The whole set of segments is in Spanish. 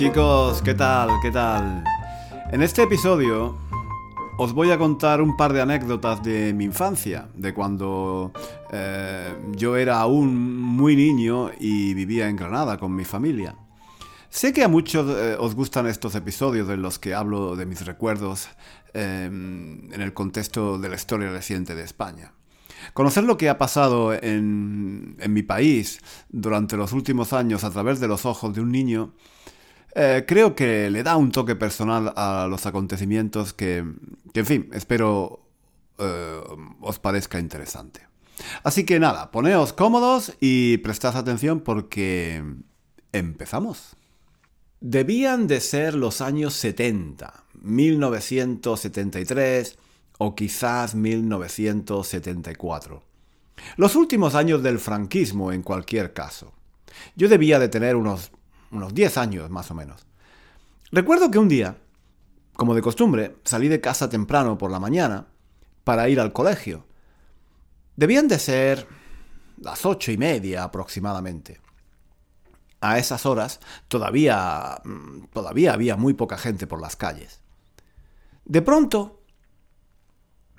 Chicos, ¿qué tal? ¿Qué tal? En este episodio os voy a contar un par de anécdotas de mi infancia, de cuando eh, yo era aún muy niño y vivía en Granada con mi familia. Sé que a muchos eh, os gustan estos episodios en los que hablo de mis recuerdos em, en el contexto de la historia reciente de España. Conocer lo que ha pasado en, en mi país durante los últimos años a través de los ojos de un niño eh, creo que le da un toque personal a los acontecimientos que, en fin, espero eh, os parezca interesante. Así que nada, poneos cómodos y prestad atención porque empezamos. Debían de ser los años 70, 1973 o quizás 1974. Los últimos años del franquismo en cualquier caso. Yo debía de tener unos unos 10 años más o menos. Recuerdo que un día, como de costumbre, salí de casa temprano por la mañana para ir al colegio. Debían de ser las ocho y media aproximadamente. A esas horas todavía, mm, todavía había muy poca gente por las calles. De pronto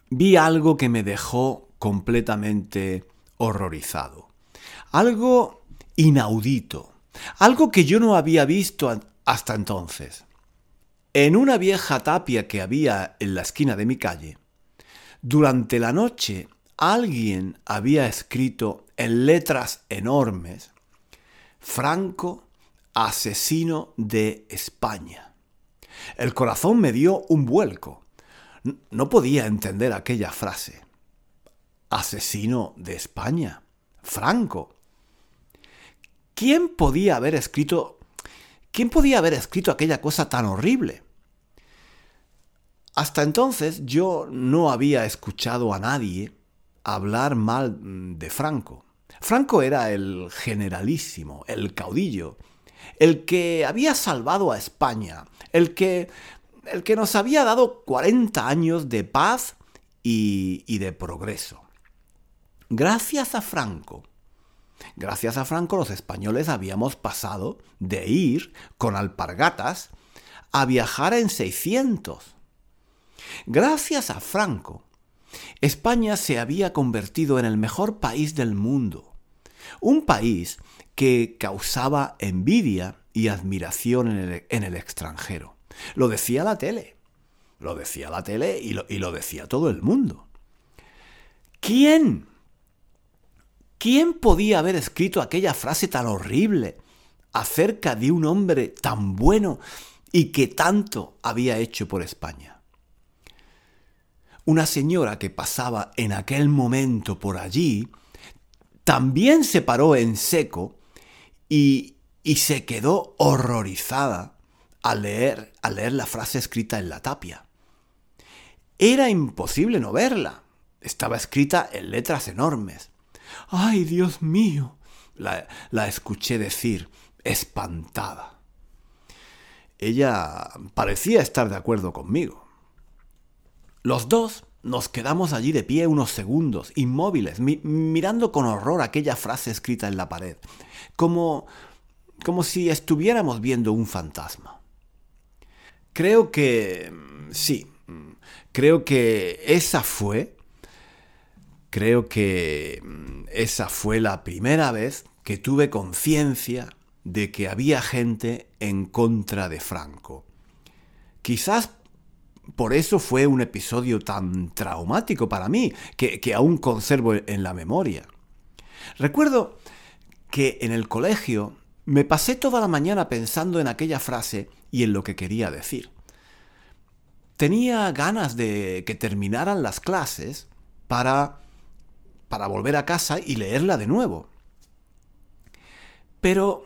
vi algo que me dejó completamente horrorizado. Algo inaudito. Algo que yo no había visto hasta entonces. En una vieja tapia que había en la esquina de mi calle, durante la noche alguien había escrito en letras enormes, Franco, asesino de España. El corazón me dio un vuelco. No podía entender aquella frase. Asesino de España. Franco. ¿Quién podía haber escrito quién podía haber escrito aquella cosa tan horrible? Hasta entonces yo no había escuchado a nadie hablar mal de Franco. Franco era el generalísimo, el caudillo, el que había salvado a España, el que, el que nos había dado 40 años de paz y, y de progreso. Gracias a Franco, Gracias a Franco los españoles habíamos pasado de ir con alpargatas a viajar en 600. Gracias a Franco, España se había convertido en el mejor país del mundo. Un país que causaba envidia y admiración en el, extranjero. Lo decía la tele. Lo decía la tele y lo, y lo decía todo el mundo. ¿Quién ¿Quién podía haber escrito aquella frase tan horrible acerca de un hombre tan bueno y que tanto había hecho por España? Una señora que pasaba en aquel momento por allí también se paró en seco y, se quedó horrorizada al leer la frase escrita en la tapia. Era imposible no verla. Estaba escrita en letras enormes. ¡Ay, Dios mío! La, escuché decir, espantada. Ella parecía estar de acuerdo conmigo. Los dos nos quedamos allí de pie unos segundos, inmóviles, mirando con horror aquella frase escrita en la pared, como, como si estuviéramos viendo un fantasma. Creo que... sí, creo que esa fue Creo que mm, esa fue la primera vez que tuve conciencia de que había gente en contra de Franco. Quizás por eso fue un episodio tan traumático para mí, que, aún conservo en la memoria. Recuerdo que en el colegio me pasé toda la mañana pensando en aquella frase y en lo que quería decir. Tenía ganas de que terminaran las clases para para volver a casa y leerla de nuevo. Pero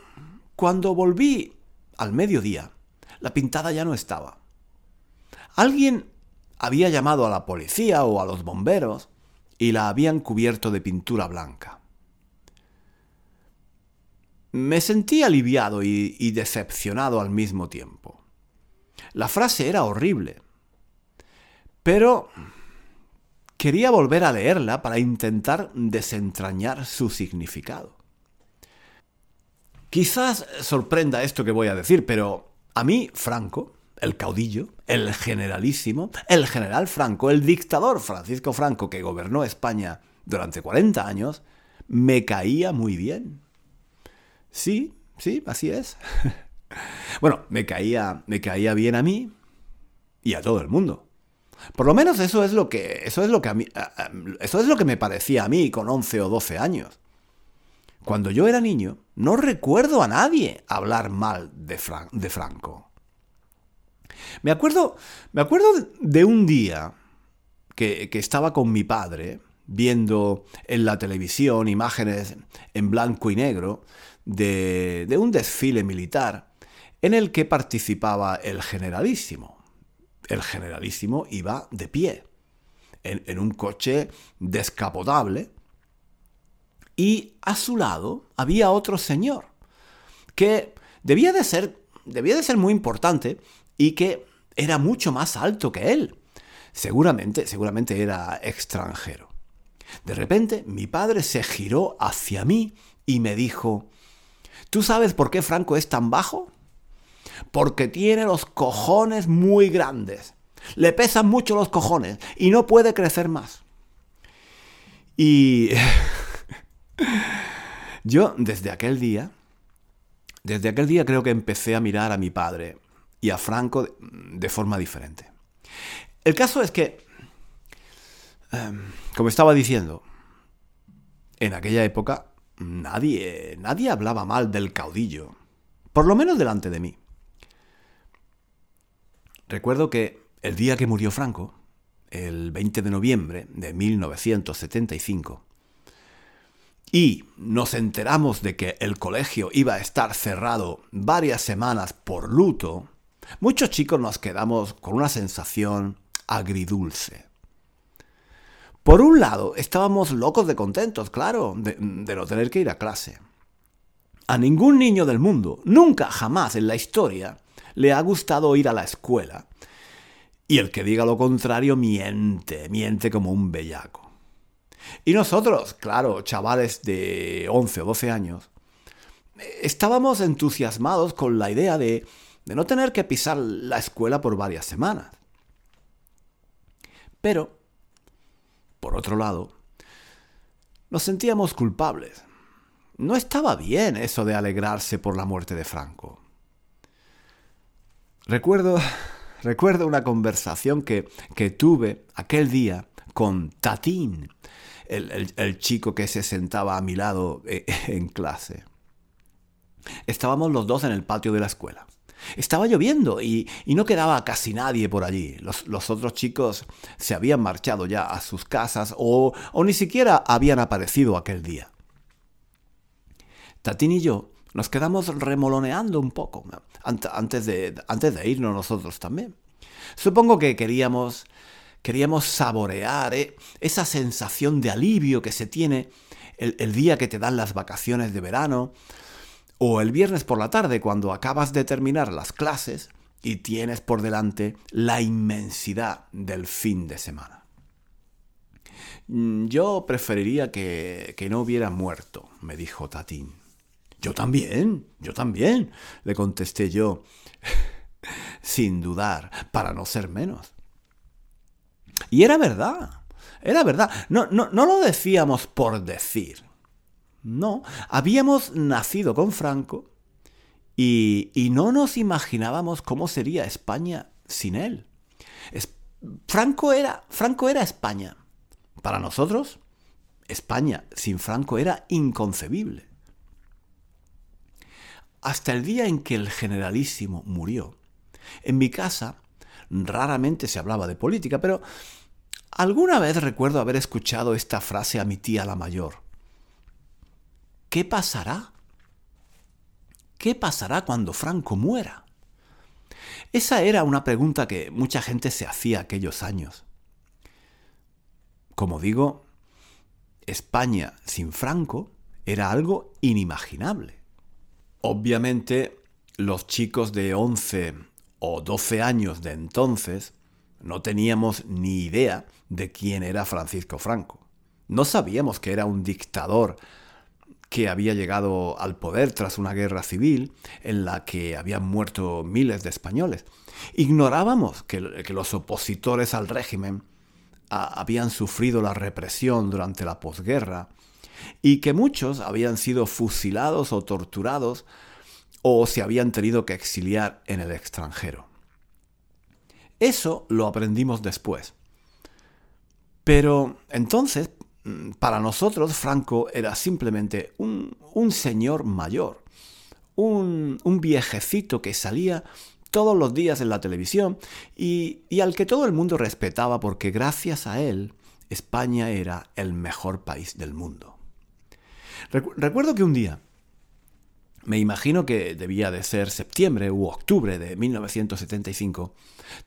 cuando volví al mediodía, la pintada ya no estaba. Alguien había llamado a la policía o a los bomberos y la habían cubierto de pintura blanca. Me sentí aliviado y, decepcionado al mismo tiempo. La frase era horrible. Pero quería volver a leerla para intentar desentrañar su significado. Quizás sorprenda esto que voy a decir, pero a mí Franco, el caudillo, el generalísimo, el general Franco, el dictador Francisco Franco que gobernó España durante 40 años, me caía muy bien. Sí, sí, así es. bueno, me caía, me caía bien a mí y a todo el mundo. Por lo menos eso es lo que, eso es lo que a mí, eso es lo que me parecía a mí con 11 o 12 años. Cuando yo era niño, no recuerdo a nadie hablar mal de, de Franco. Me acuerdo, me acuerdo de un día que, que estaba con mi padre viendo en la televisión imágenes en blanco y negro de, un desfile militar en el que participaba el generalísimo. El generalísimo iba de pie, en, un coche descapotable, y a su lado había otro señor, que debía de ser, debía de ser muy importante y que era mucho más alto que él. Seguramente, seguramente era extranjero. De repente mi padre se giró hacia mí y me dijo, ¿Tú sabes por qué Franco es tan bajo? Porque tiene los cojones muy grandes. Le pesan mucho los cojones y no puede crecer más. Y yo desde aquel día, desde aquel día creo que empecé a mirar a mi padre y a Franco de, forma diferente. El caso es que, em, como estaba diciendo, en aquella época nadie, nadie hablaba mal del caudillo, por lo menos delante de mí. Recuerdo que el día que murió Franco, el 20 de noviembre de 1975, y nos enteramos de que el colegio iba a estar cerrado varias semanas por luto, muchos chicos nos quedamos con una sensación agridulce. Por un lado, estábamos locos de contentos, claro, de, no tener que ir a clase. A ningún niño del mundo, nunca, jamás en la historia, le ha gustado ir a la escuela. Y el que diga lo contrario miente, miente como un bellaco. Y nosotros, claro, chavales de 11 o 12 años, estábamos entusiasmados con la idea de, de no tener que pisar la escuela por varias semanas. Pero por otro lado, nos sentíamos culpables. No estaba bien eso de alegrarse por la muerte de Franco. Recuerdo, recuerdo una conversación que, que tuve aquel día con Tatín, el, el, chico que se sentaba a mi lado eh, en clase. Estábamos los dos en el patio de la escuela. Estaba lloviendo y, no quedaba casi nadie por allí. Los, otros chicos se habían marchado ya a sus casas o, ni siquiera habían aparecido aquel día. Tatín y yo nos quedamos remoloneando un poco antes de, antes de irnos nosotros también. Supongo que queríamos, queríamos saborear eh, esa sensación de alivio que se tiene el día que te dan las vacaciones de verano o el viernes por la tarde cuando acabas de terminar las clases y tienes por delante la inmensidad del fin de semana. Mm, yo preferiría que, no hubiera muerto, me dijo Tatín. Yo también, yo también, le contesté yo, sin dudar, para no ser menos. Y era verdad, era verdad. No, no, no lo decíamos por decir. No, habíamos nacido con Franco y, no nos imaginábamos cómo sería España sin él. Franco, era, Franco era España. Para nosotros España sin Franco era inconcebible. Hasta el día en que el generalísimo murió, en mi casa raramente se hablaba de política, pero alguna vez recuerdo haber escuchado esta frase a mi tía la mayor. ¿Qué pasará? ¿Qué pasará cuando Franco muera? Esa era una pregunta que mucha gente se hacía aquellos años. Como digo, España sin Franco era algo inimaginable. Obviamente, los chicos de 11 o 12 años de entonces no teníamos ni idea de quién era Francisco Franco. No sabíamos que era un dictador que había llegado al poder tras una guerra civil en la que habían muerto miles de españoles. Ignorábamos que, los opositores al régimen habían sufrido la represión durante la posguerra y que muchos habían sido fusilados o torturados o se habían tenido que exiliar en el extranjero. Eso lo aprendimos después. Pero entonces, mm, para nosotros, Franco era simplemente un, señor mayor, un, un viejecito que salía todos los días en la televisión y, al que todo el mundo respetaba porque gracias a él España era el mejor país del mundo. Recuerdo que un día, me imagino que debía de ser septiembre u octubre de 1975,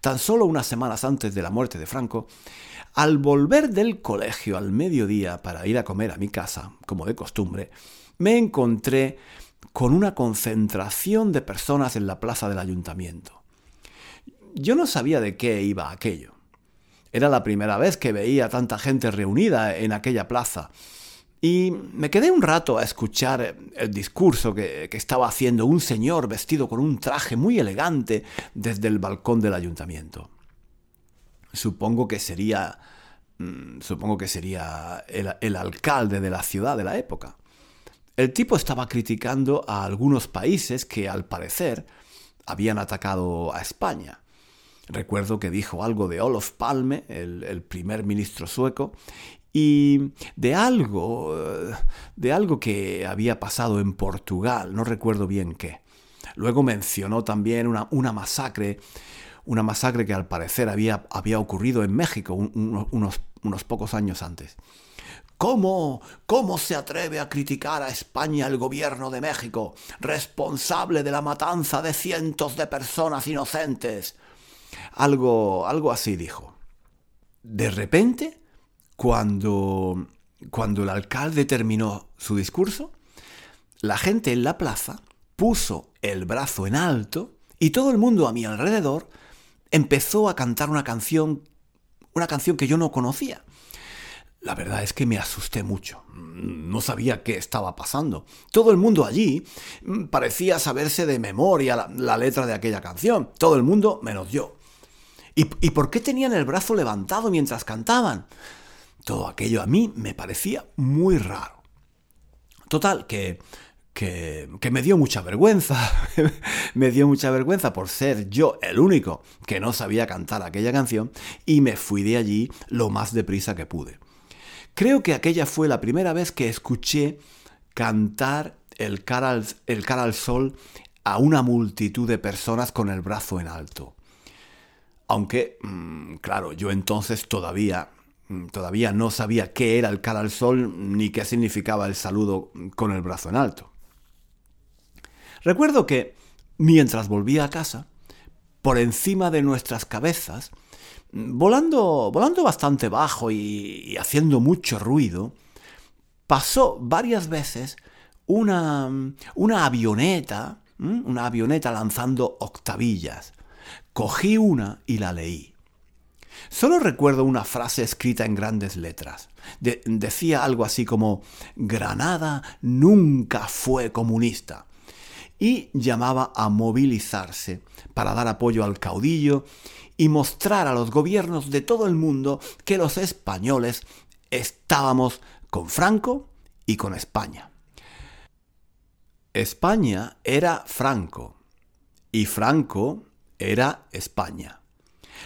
tan solo unas semanas antes de la muerte de Franco, al volver del colegio al mediodía para ir a comer a mi casa, como de costumbre, me encontré con una concentración de personas en la plaza del ayuntamiento. Yo no sabía de qué iba aquello. Era la primera vez que veía tanta gente reunida en aquella plaza. Y me quedé un rato a escuchar el discurso que, estaba haciendo un señor vestido con un traje muy elegante desde el balcón del ayuntamiento. Supongo que sería. Mm, supongo que sería el alcalde de la ciudad de la época. El tipo estaba criticando a algunos países que al parecer habían atacado a España. Recuerdo que dijo algo de Olof Palme, el, primer ministro sueco, y de algo, de algo que había pasado en Portugal, no recuerdo bien qué. Luego mencionó también una, una masacre, una masacre que al parecer había, había ocurrido en México unos, unos pocos años antes. ¿Cómo, ¿Cómo se atreve a criticar a España el gobierno de México, responsable de la matanza de cientos de personas inocentes? Algo, algo así dijo. De repente, cuando, cuando el alcalde terminó su discurso, la gente en la plaza puso el brazo en alto y todo el mundo a mi alrededor empezó a cantar una canción, una canción que yo no conocía. La verdad es que me asusté mucho. No sabía qué estaba pasando. Todo el mundo allí mm, parecía saberse de memoria la, letra de aquella canción. Todo el mundo menos yo. ¿Y, por qué tenían el brazo levantado mientras cantaban? Todo aquello a mí me parecía muy raro. Total, que, que, me dio mucha vergüenza. me dio mucha vergüenza por ser yo el único que no sabía cantar aquella canción y me fui de allí lo más deprisa que pude. Creo que aquella fue la primera vez que escuché cantar el cara al, el cara al sol a una multitud de personas con el brazo en alto. Aunque, mm, claro, yo entonces todavía, todavía no sabía qué era el cara al sol ni qué significaba el saludo con el brazo en alto. Recuerdo que, mientras volvía a casa, por encima de nuestras cabezas, volando, volando bastante bajo y, haciendo mucho ruido, pasó varias veces una, una avioneta, una avioneta lanzando octavillas. Cogí una y la leí. Solo recuerdo una frase escrita en grandes letras. decía algo así como, Granada nunca fue comunista. Y llamaba a movilizarse para dar apoyo al caudillo y mostrar a los gobiernos de todo el mundo que los españoles estábamos con Franco y con España. España era Franco y Franco era España.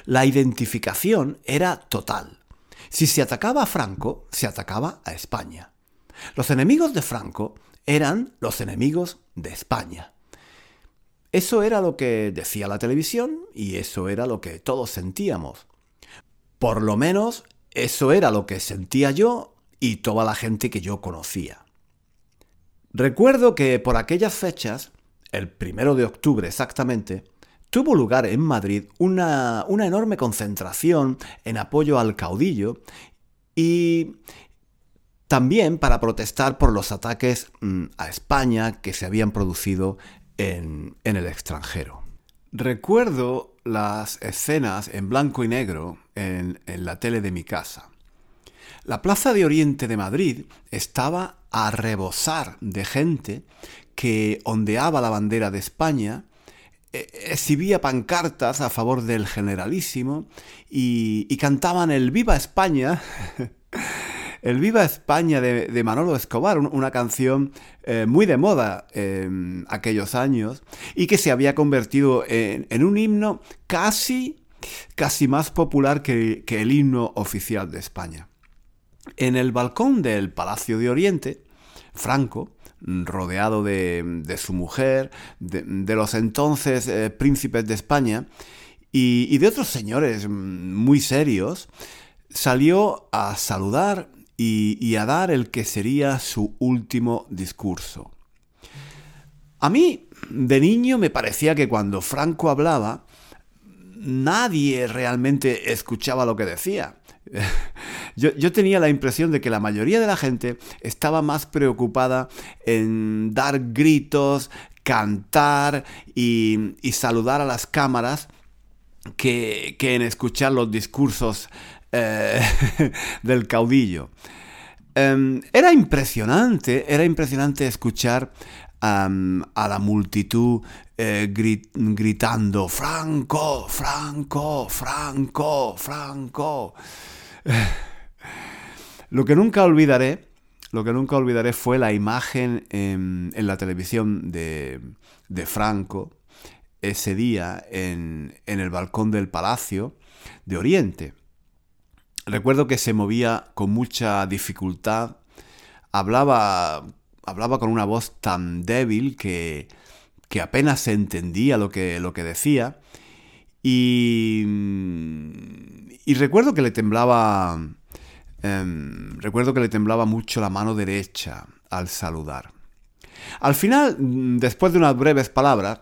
La identificación era total. Si se atacaba a Franco, se atacaba a España. Los enemigos de Franco eran los enemigos de España. Eso era lo que decía la televisión y eso era lo que todos sentíamos. Por lo menos eso era lo que sentía yo y toda la gente que yo conocía. Recuerdo que por aquellas fechas, el primero de octubre exactamente, tuvo lugar en Madrid una, enorme concentración en apoyo al caudillo y también para protestar por los ataques mm, a España que se habían producido en, el extranjero. Recuerdo las escenas en blanco y negro en, en la tele de mi casa. La Plaza de Oriente de Madrid estaba a rebosar de gente que ondeaba la bandera de España, exhibía pancartas a favor del generalísimo y, y cantaban el Viva España El Viva España de, Manolo Escobar, una canción eh, muy de moda en aquellos años y que se había convertido en, un himno casi, casi más popular que, el himno oficial de España. En el balcón del Palacio de Oriente, Franco, rodeado de, su mujer, de, los entonces eh, príncipes de España y, de otros señores muy serios, salió a saludar y, a dar el que sería su último discurso. A mí, de niño, me parecía que cuando Franco hablaba, nadie realmente escuchaba lo que decía. Yo, tenía la impresión de que la mayoría de la gente estaba más preocupada en dar gritos, cantar y, saludar a las cámaras que, que en escuchar los discursos eh, del caudillo. Em, era impresionante, era impresionante escuchar a la multitud eh, gritando Franco, Franco, Franco, Franco. Lo que nunca olvidaré, lo que nunca olvidaré fue la imagen en, la televisión de, de, Franco ese día en, en el balcón del Palacio de Oriente. Recuerdo que se movía con mucha dificultad, hablaba, hablaba con una voz tan débil que, que apenas se entendía lo que, lo que decía. Y, y recuerdo que le temblaba. Em, recuerdo que le temblaba mucho la mano derecha al saludar. Al final, después de unas breves palabras,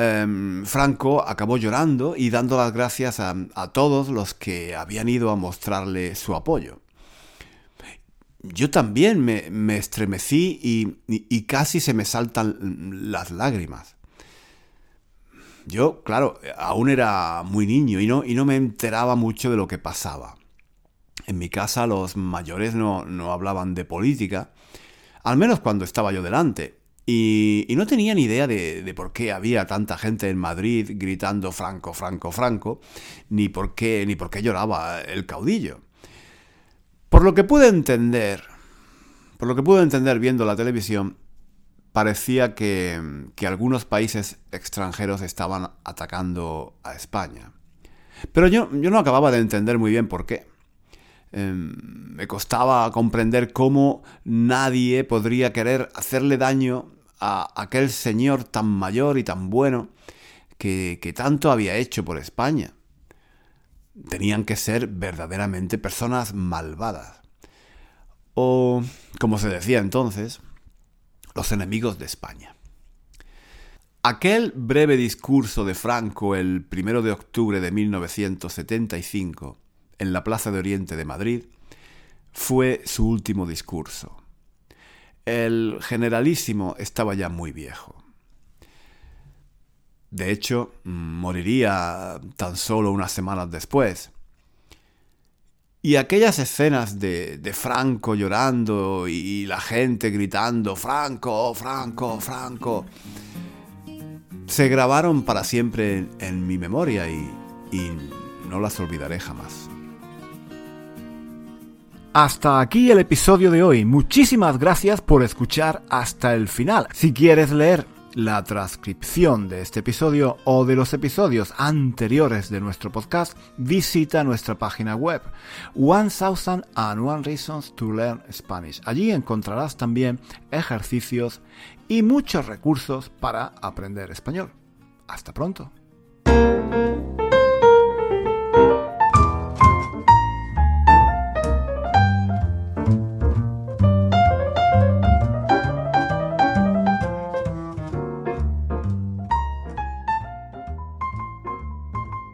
Em, Franco acabó llorando y dando las gracias a, todos los que habían ido a mostrarle su apoyo. Yo también me, estremecí y, casi se me saltan las lágrimas. Yo, claro, aún era muy niño y no me enteraba mucho de lo que pasaba. En mi casa los mayores no, no hablaban de política, al menos cuando estaba yo delante. Y, no tenía ni idea de, por qué había tanta gente en Madrid gritando Franco, Franco, Franco, ni por qué, ni por qué lloraba el caudillo. Por lo que pude entender, por lo que pude entender viendo la televisión, parecía que, algunos países extranjeros estaban atacando a España. Pero yo, yo no acababa de entender muy bien por qué. Em, me costaba comprender cómo nadie podría querer hacerle daño a aquel señor tan mayor y tan bueno que, tanto había hecho por España. Tenían que ser verdaderamente personas malvadas. O, como se decía entonces, los enemigos de España. Aquel breve discurso de Franco el primero de octubre de 1975 en la Plaza de Oriente de Madrid fue su último discurso. El generalísimo estaba ya muy viejo. De hecho, moriría tan solo unas semanas después. Y aquellas escenas de, Franco llorando y, la gente gritando, Franco, Franco, Franco, se grabaron para siempre en, mi memoria y no las olvidaré jamás. Hasta aquí el episodio de hoy. Muchísimas gracias por escuchar hasta el final. Si quieres leer la transcripción de este episodio o de los episodios anteriores de nuestro podcast, visita nuestra página web 1001 Reasons to Learn Spanish. Allí encontrarás también ejercicios y muchos recursos para aprender español. Hasta pronto.